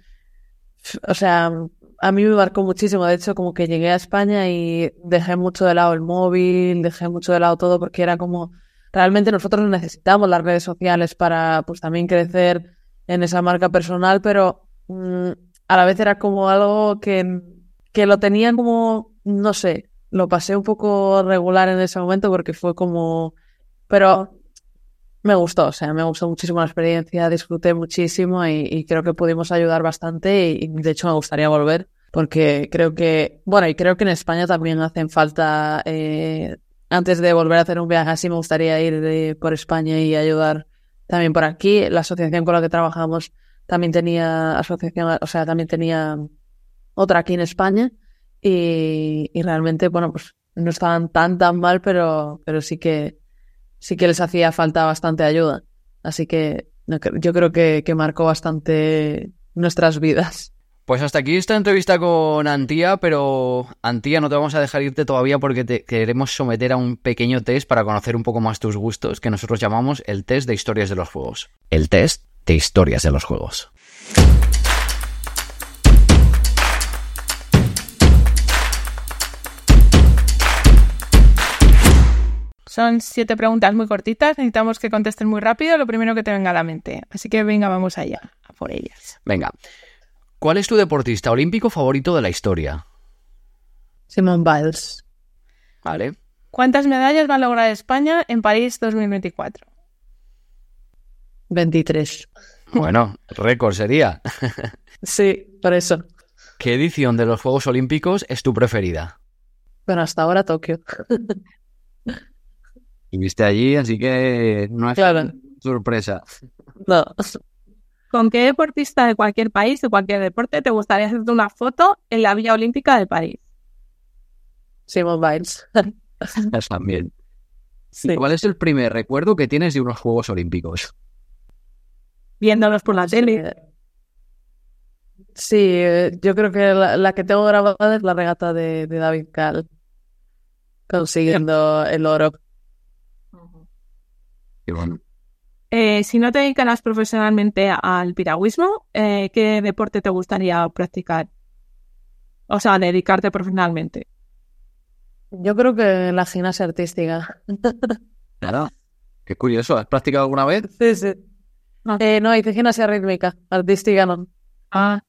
o sea, a mí me marcó muchísimo. De hecho, como que llegué a España y dejé mucho de lado el móvil, dejé mucho de lado todo porque era como, realmente nosotros necesitamos las redes sociales para, pues también crecer en esa marca personal, pero mm, a la vez era como algo que, que lo tenía como, no sé, lo pasé un poco regular en ese momento porque fue como, pero me gustó, o sea, me gustó muchísimo la experiencia, disfruté muchísimo y, creo que pudimos ayudar bastante y, de hecho me gustaría volver porque creo que, bueno, y creo que en España también hacen falta, eh, antes de volver a hacer un viaje así, me gustaría ir por España y ayudar también por aquí. La asociación con la que trabajamos también tenía asociación, o sea, también tenía otra aquí en España y, y realmente, bueno, pues no estaban tan tan mal, pero, pero sí que sí que les hacía falta bastante ayuda. Así que no, yo creo que, que, marcó bastante nuestras vidas. Pues hasta aquí esta entrevista con Antía, pero Antía no te vamos a dejar irte todavía porque te queremos someter a un pequeño test para conocer un poco más tus gustos, que nosotros llamamos el test de historias de los juegos. El test de historias de los juegos. Son siete preguntas muy cortitas, necesitamos que contesten muy rápido lo primero que te venga a la mente. Así que venga, vamos allá, a por ellas. Venga. ¿Cuál es tu deportista olímpico favorito de la historia? Simon Biles. Vale. ¿Cuántas medallas va a lograr España en París 2024? 23. Bueno, récord sería. sí, por eso. ¿Qué edición de los Juegos Olímpicos es tu preferida? Bueno, hasta ahora Tokio. Y viste allí, así que no es claro. sorpresa. No. ¿Con qué deportista de cualquier país, de cualquier deporte, te gustaría hacerte una foto en la Villa Olímpica de París? Simon Biles. También. Sí. ¿Cuál es el primer recuerdo que tienes de unos Juegos Olímpicos? Viéndolos por la tele. Sí, yo creo que la, la que tengo grabada es la regata de, de David Cal, consiguiendo el oro. Qué bueno. Eh, si no te dedicaras profesionalmente al piragüismo, eh, ¿qué deporte te gustaría practicar? O sea, dedicarte profesionalmente. Yo creo que la gimnasia artística. Nada. Qué curioso. ¿Has practicado alguna vez? Sí, sí. Eh, no, hice gimnasia rítmica, artística no. Ah,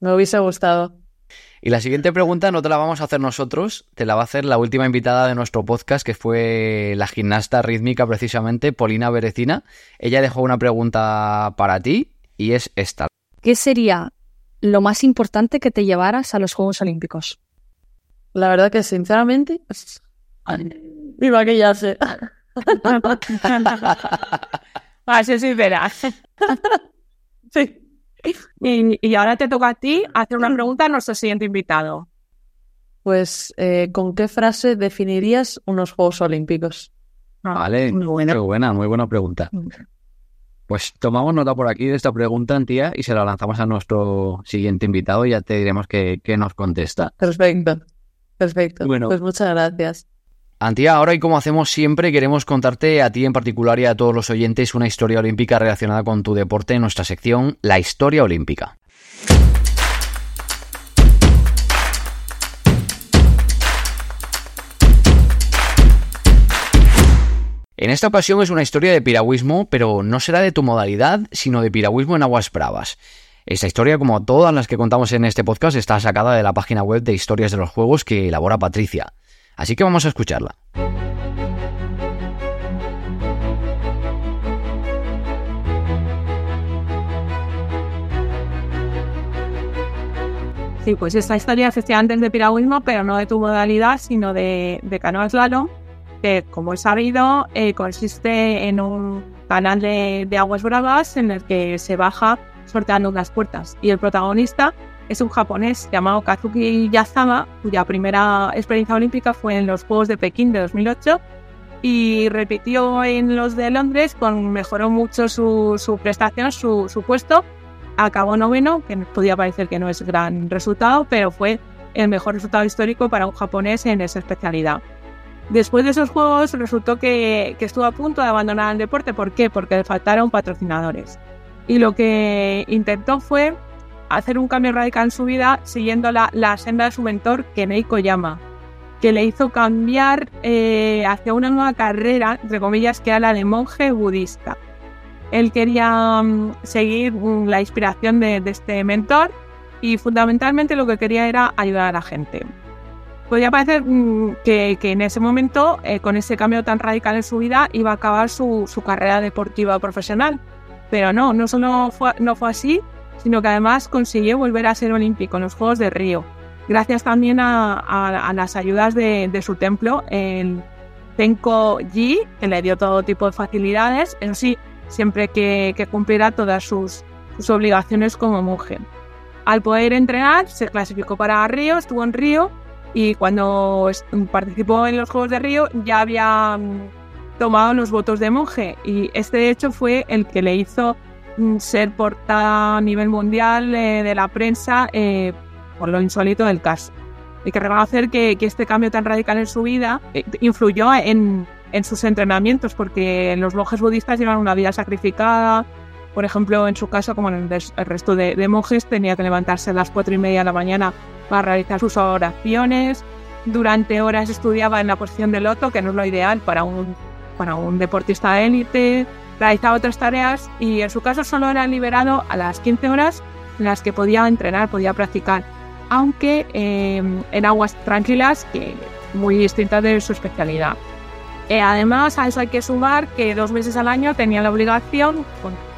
Me hubiese gustado. Y la siguiente pregunta no te la vamos a hacer nosotros, te la va a hacer la última invitada de nuestro podcast, que fue la gimnasta rítmica precisamente, Polina Berecina. Ella dejó una pregunta para ti y es esta. ¿Qué sería lo más importante que te llevaras a los Juegos Olímpicos? La verdad que sinceramente, mi maquillaje. Va a ser sincera. sí. Y, y ahora te toca a ti hacer una pregunta a nuestro siguiente invitado. Pues, eh, ¿con qué frase definirías unos Juegos Olímpicos? Vale, muy buena. muy buena, muy buena pregunta. Pues tomamos nota por aquí de esta pregunta, Antía, y se la lanzamos a nuestro siguiente invitado y ya te diremos qué, qué nos contesta. Perfecto. Perfecto. Bueno. Pues muchas gracias. Antía, ahora y como hacemos siempre, queremos contarte a ti en particular y a todos los oyentes una historia olímpica relacionada con tu deporte en nuestra sección La Historia Olímpica. En esta ocasión es una historia de piragüismo, pero no será de tu modalidad, sino de piragüismo en aguas bravas. Esta historia, como todas las que contamos en este podcast, está sacada de la página web de Historias de los Juegos que elabora Patricia. Así que vamos a escucharla. Sí, pues esta historia efectivamente es de piragüismo, pero no de tu modalidad, sino de, de canoa slalom, que como he sabido, eh, consiste en un canal de, de aguas bravas en el que se baja sorteando unas puertas. Y el protagonista es un japonés llamado Kazuki Yazawa, cuya primera experiencia olímpica fue en los Juegos de Pekín de 2008 y repitió en los de Londres, con, mejoró mucho su, su prestación, su, su puesto. Acabó noveno, que podía parecer que no es gran resultado, pero fue el mejor resultado histórico para un japonés en esa especialidad. Después de esos juegos resultó que, que estuvo a punto de abandonar el deporte. ¿Por qué? Porque le faltaron patrocinadores. Y lo que intentó fue hacer un cambio radical en su vida siguiendo la, la senda de su mentor, Kenei Koyama, que le hizo cambiar eh, hacia una nueva carrera, entre comillas, que era la de monje budista. Él quería mm, seguir mm, la inspiración de, de este mentor y fundamentalmente lo que quería era ayudar a la gente. Podría parecer mm, que, que en ese momento, eh, con ese cambio tan radical en su vida, iba a acabar su, su carrera deportiva profesional. Pero no, no solo fue, no fue así, sino que además consiguió volver a ser olímpico en los Juegos de Río, gracias también a, las ayudas de, su templo, el Tenko Ji, que le dio todo tipo de facilidades, eso sí, siempre que, que cumpliera todas sus, obligaciones como monje. Al poder entrenar, se clasificó para Río, estuvo en Río y cuando participó en los Juegos de Río ya había mm, tomado los votos de monje y este hecho fue el que le hizo ser portada a nivel mundial eh, de la prensa eh, por lo insólito del caso. Hay que reconocer que, que este cambio tan radical en su vida eh, influyó en, en sus entrenamientos porque los monjes budistas llevan una vida sacrificada. Por ejemplo, en su caso, como en el, des- el resto de, de monjes, tenía que levantarse a las cuatro y media de la mañana para realizar sus oraciones. Durante horas estudiaba en la posición de loto, que no es lo ideal para un, para un deportista de élite. Realizaba otras tareas y en su caso solo era liberado a las 15 horas en las que podía entrenar, podía practicar. Aunque eh, en aguas tranquilas, que muy distintas de su especialidad. Eh, además, a eso hay que sumar que dos meses al año tenía la obligación,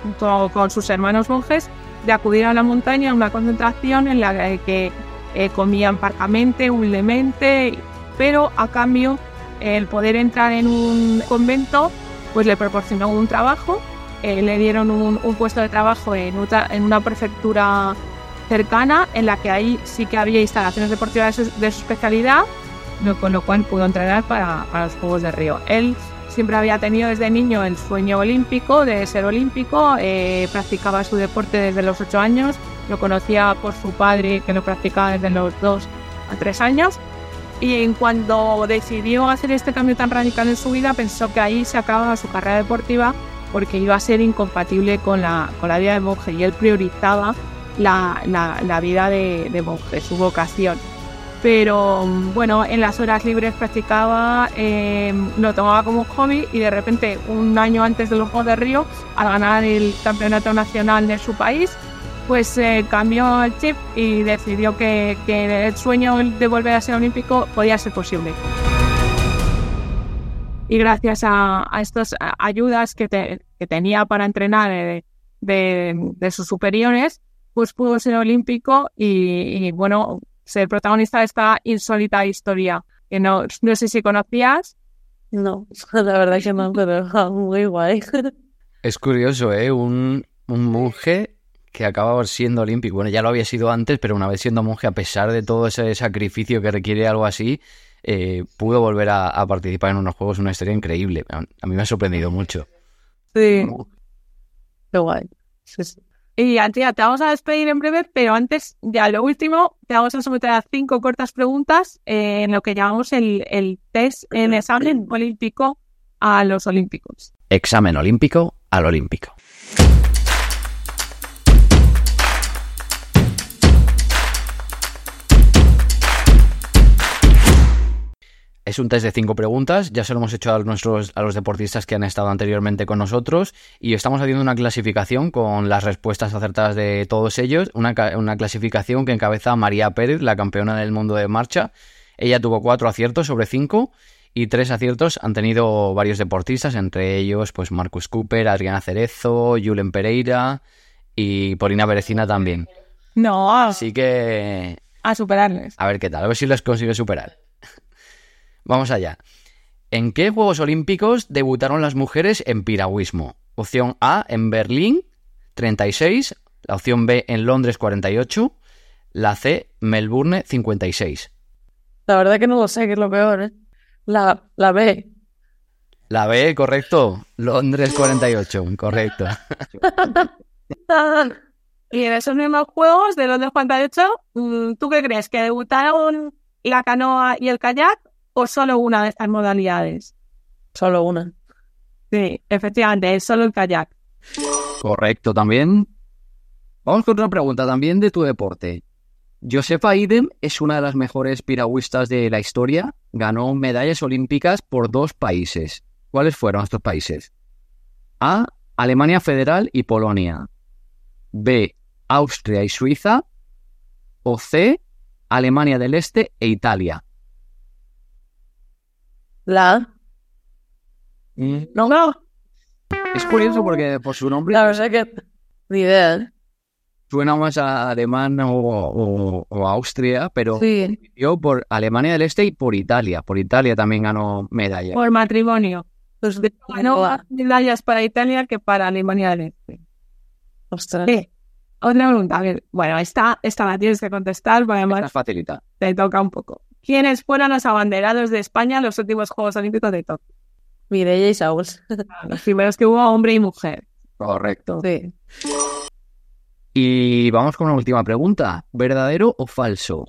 junto con sus hermanos monjes, de acudir a la montaña a una concentración en la que eh, comían parcamente, humildemente, pero a cambio el poder entrar en un convento pues le proporcionó un trabajo, eh, le dieron un, puesto de trabajo en, una prefectura cercana en la que ahí sí que había instalaciones deportivas de su, de especialidad, con lo cual pudo entrenar para, para los Juegos de Río. Él siempre había tenido desde niño el sueño olímpico, de ser olímpico, eh, practicaba su deporte desde los 8 años, lo conocía por su padre que lo practicaba desde los 2 a 3 años. Y cuando decidió hacer este cambio tan radical en su vida, pensó que ahí se acababa su carrera deportiva porque iba a ser incompatible con la, con la vida de monje y él priorizaba la, la- vida de, de monje, su vocación. pero bueno, en las horas libres practicaba, eh, lo tomaba como hobby y de repente un año antes de los Juegos de Río, al ganar el campeonato nacional de su país, pues eh, cambió el chip y decidió que, que el sueño de volver a ser olímpico podía ser posible y gracias a, estas ayudas que, que, tenía para entrenar de, de, sus superiores, pues pudo ser olímpico y, bueno, ser protagonista de esta insólita historia que no, no sé si conocías. No, la verdad que no, pero muy guay. Es curioso, ¿eh? Un, un monje que acaba siendo olímpico. Bueno, ya lo había sido antes, pero una vez siendo monje, a pesar de todo ese sacrificio que requiere algo así, eh, pudo volver a, participar en unos juegos, una historia increíble. A, mí me ha sorprendido mucho. Sí. Qué guay. Y Antía, te vamos a despedir en breve, pero antes, ya lo último, te vamos a someter a cinco cortas preguntas eh, en lo que llamamos el, el test en examen olímpico a los olímpicos. Examen olímpico al olímpico. Es un test de cinco preguntas, ya se lo hemos hecho a, nuestros, a los deportistas que han estado anteriormente con nosotros y estamos haciendo una clasificación con las respuestas acertadas de todos ellos, una, clasificación que encabeza María Pérez, la campeona del mundo de marcha. Ella tuvo cuatro aciertos sobre cinco y tres aciertos han tenido varios deportistas, entre ellos pues Marcus Cooper, Adriana Cerezo, Julen Pereira y Polina Berecina también. No. Así que... A superarles. A ver qué tal, a ver si les consigue superar. Vamos allá. ¿En qué Juegos Olímpicos debutaron las mujeres en piragüismo? Opción A, en Berlín, 36. La opción B, en Londres, 48. La C, Melbourne, 56. La verdad que no lo sé, que es lo peor, ¿eh? La, la B. La B, correcto. Londres 48, correcto. y en esos mismos juegos de Londres 48, mm, ¿tú qué crees? ¿Que debutaron la canoa y el kayak o solo una de estas modalidades? Solo una. Sí, efectivamente, es solo el kayak. Correcto también. Vamos con otra pregunta también de tu deporte. Josefa Idem es una de las mejores piragüistas de la historia. Ganó medallas olímpicas por dos países. ¿Cuáles fueron estos países? A. Alemania Federal y Polonia. B. Austria y Suiza. O C. Alemania del Este e Italia. La. Mm. No, no. Es curioso porque por su nombre. La verdad que. Ni idea. ¿eh? Suena más a alemán o, Austria, pero sí. yo por Alemania del Este y por Italia. Por Italia también ganó medallas. Por matrimonio. Pues ganó más medallas para Italia que para Alemania del Este. Ostras. Sí. Otra pregunta. A ver, bueno, esta, esta la tienes que contestar, porque además. facilita. Te toca un poco. ¿Quiénes fueron los abanderados de España en los últimos Juegos Olímpicos de Tokio? Mireia y Saúl. Los primeros que hubo hombre y mujer. Correcto. Sí. Y vamos con una última pregunta. ¿Verdadero o falso?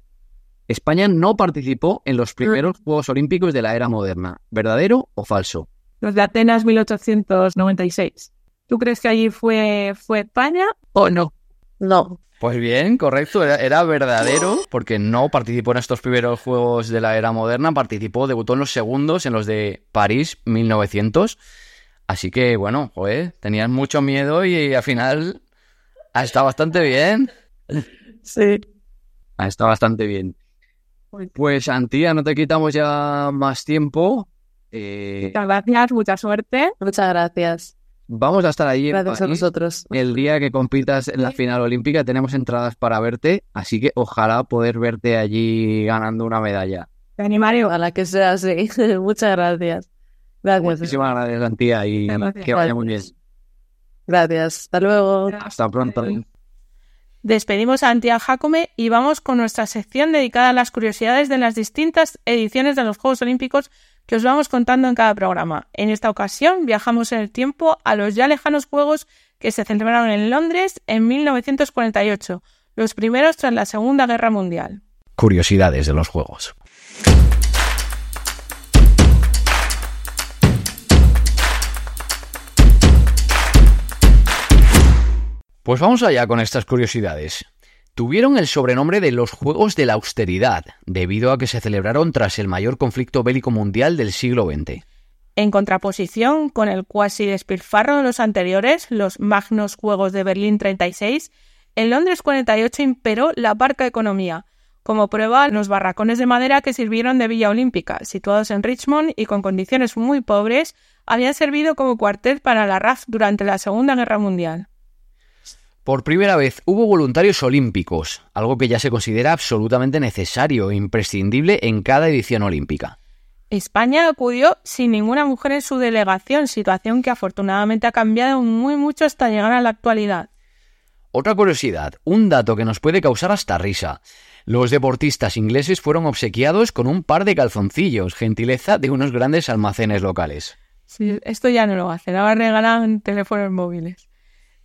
España no participó en los primeros mm. Juegos Olímpicos de la era moderna. ¿Verdadero o falso? Los de Atenas 1896. ¿Tú crees que allí fue, fue España o no? No. Pues bien, correcto, era, verdadero, porque no participó en estos primeros juegos de la era moderna, participó, debutó en los segundos, en los de París 1900. Así que, bueno, joder, tenían mucho miedo y al final ha estado bastante bien. Sí. Ha estado bastante bien. Pues, Antía, no te quitamos ya más tiempo. Eh, muchas gracias, mucha suerte. Muchas gracias. Vamos a estar allí Gracias a nosotros. el día que compitas en la final olímpica. Tenemos entradas para verte, así que ojalá poder verte allí ganando una medalla. Te animaré. Ojalá que sea así. Muchas gracias. Gracias. Muchísimas gracias, Antía, y que vaya muy bien. Gracias. Hasta luego. Hasta pronto. Despedimos a Antía Jacome y vamos con nuestra sección dedicada a las curiosidades de las distintas ediciones de los Juegos Olímpicos que os vamos contando en cada programa. En esta ocasión viajamos en el tiempo a los ya lejanos Juegos que se celebraron en Londres en 1948, los primeros tras la Segunda Guerra Mundial. Curiosidades de los Juegos. Pues vamos allá con estas curiosidades. Tuvieron el sobrenombre de los Juegos de la Austeridad, debido a que se celebraron tras el mayor conflicto bélico mundial del siglo XX. En contraposición con el cuasi despilfarro de los anteriores, los Magnos Juegos de Berlín 36, en Londres 48 imperó la parca economía, como prueba los barracones de madera que sirvieron de Villa Olímpica, situados en Richmond y con condiciones muy pobres, habían servido como cuartel para la RAF durante la Segunda Guerra Mundial. Por primera vez hubo voluntarios olímpicos, algo que ya se considera absolutamente necesario e imprescindible en cada edición olímpica. España acudió sin ninguna mujer en su delegación, situación que afortunadamente ha cambiado muy mucho hasta llegar a la actualidad. Otra curiosidad, un dato que nos puede causar hasta risa. Los deportistas ingleses fueron obsequiados con un par de calzoncillos, gentileza de unos grandes almacenes locales. Sí, esto ya no lo hacen, ahora regalan teléfonos móviles.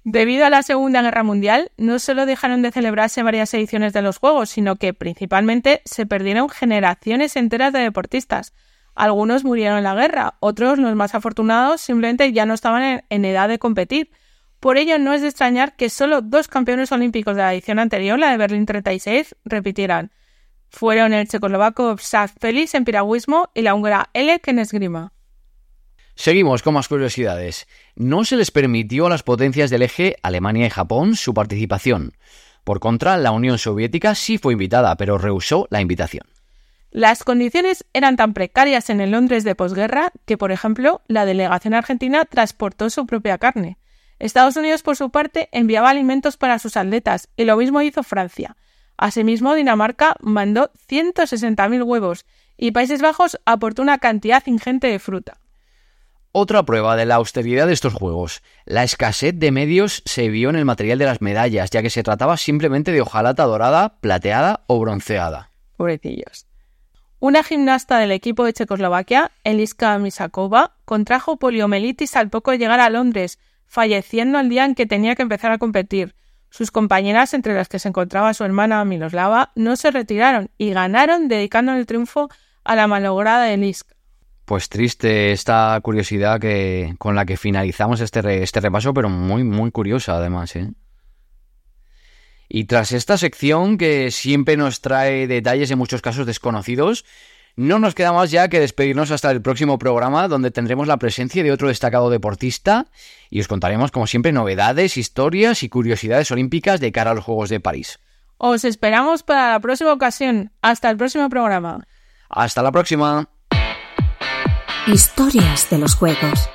Debido a la Segunda Guerra Mundial, no solo dejaron de celebrarse varias ediciones de los Juegos, sino que principalmente se perdieron generaciones enteras de deportistas. Algunos murieron en la guerra, otros, los más afortunados, simplemente ya no estaban en, edad de competir. Por ello, no es de extrañar que solo dos campeones olímpicos de la edición anterior, la de Berlín 36, repitieran. Fueron el checoslovaco Psav Félix en piragüismo y la húngara Elek en esgrima. Seguimos con más curiosidades. No se les permitió a las potencias del eje, Alemania y Japón, su participación. Por contra, la Unión Soviética sí fue invitada, pero rehusó la invitación. Las condiciones eran tan precarias en el Londres de posguerra que, por ejemplo, la delegación argentina transportó su propia carne. Estados Unidos, por su parte, enviaba alimentos para sus atletas, y lo mismo hizo Francia. Asimismo, Dinamarca mandó 160.000 huevos, y Países Bajos aportó una cantidad ingente de fruta. Otra prueba de la austeridad de estos juegos. La escasez de medios se vio en el material de las medallas, ya que se trataba simplemente de hojalata dorada, plateada o bronceada. Pobrecillos. Una gimnasta del equipo de Checoslovaquia, Eliska Misakova, contrajo poliomielitis al poco de llegar a Londres, falleciendo el día en que tenía que empezar a competir. Sus compañeras, entre las que se encontraba su hermana Miloslava, no se retiraron y ganaron dedicando el triunfo a la malograda Eliska. Pues triste esta curiosidad que, con la que finalizamos este, este repaso, pero muy, muy curiosa además. ¿eh? Y tras esta sección que siempre nos trae detalles en muchos casos desconocidos, no nos queda más ya que despedirnos hasta el próximo programa donde tendremos la presencia de otro destacado deportista y os contaremos como siempre novedades, historias y curiosidades olímpicas de cara a los Juegos de París. Os esperamos para la próxima ocasión. Hasta el próximo programa. Hasta la próxima. Historias de los Juegos.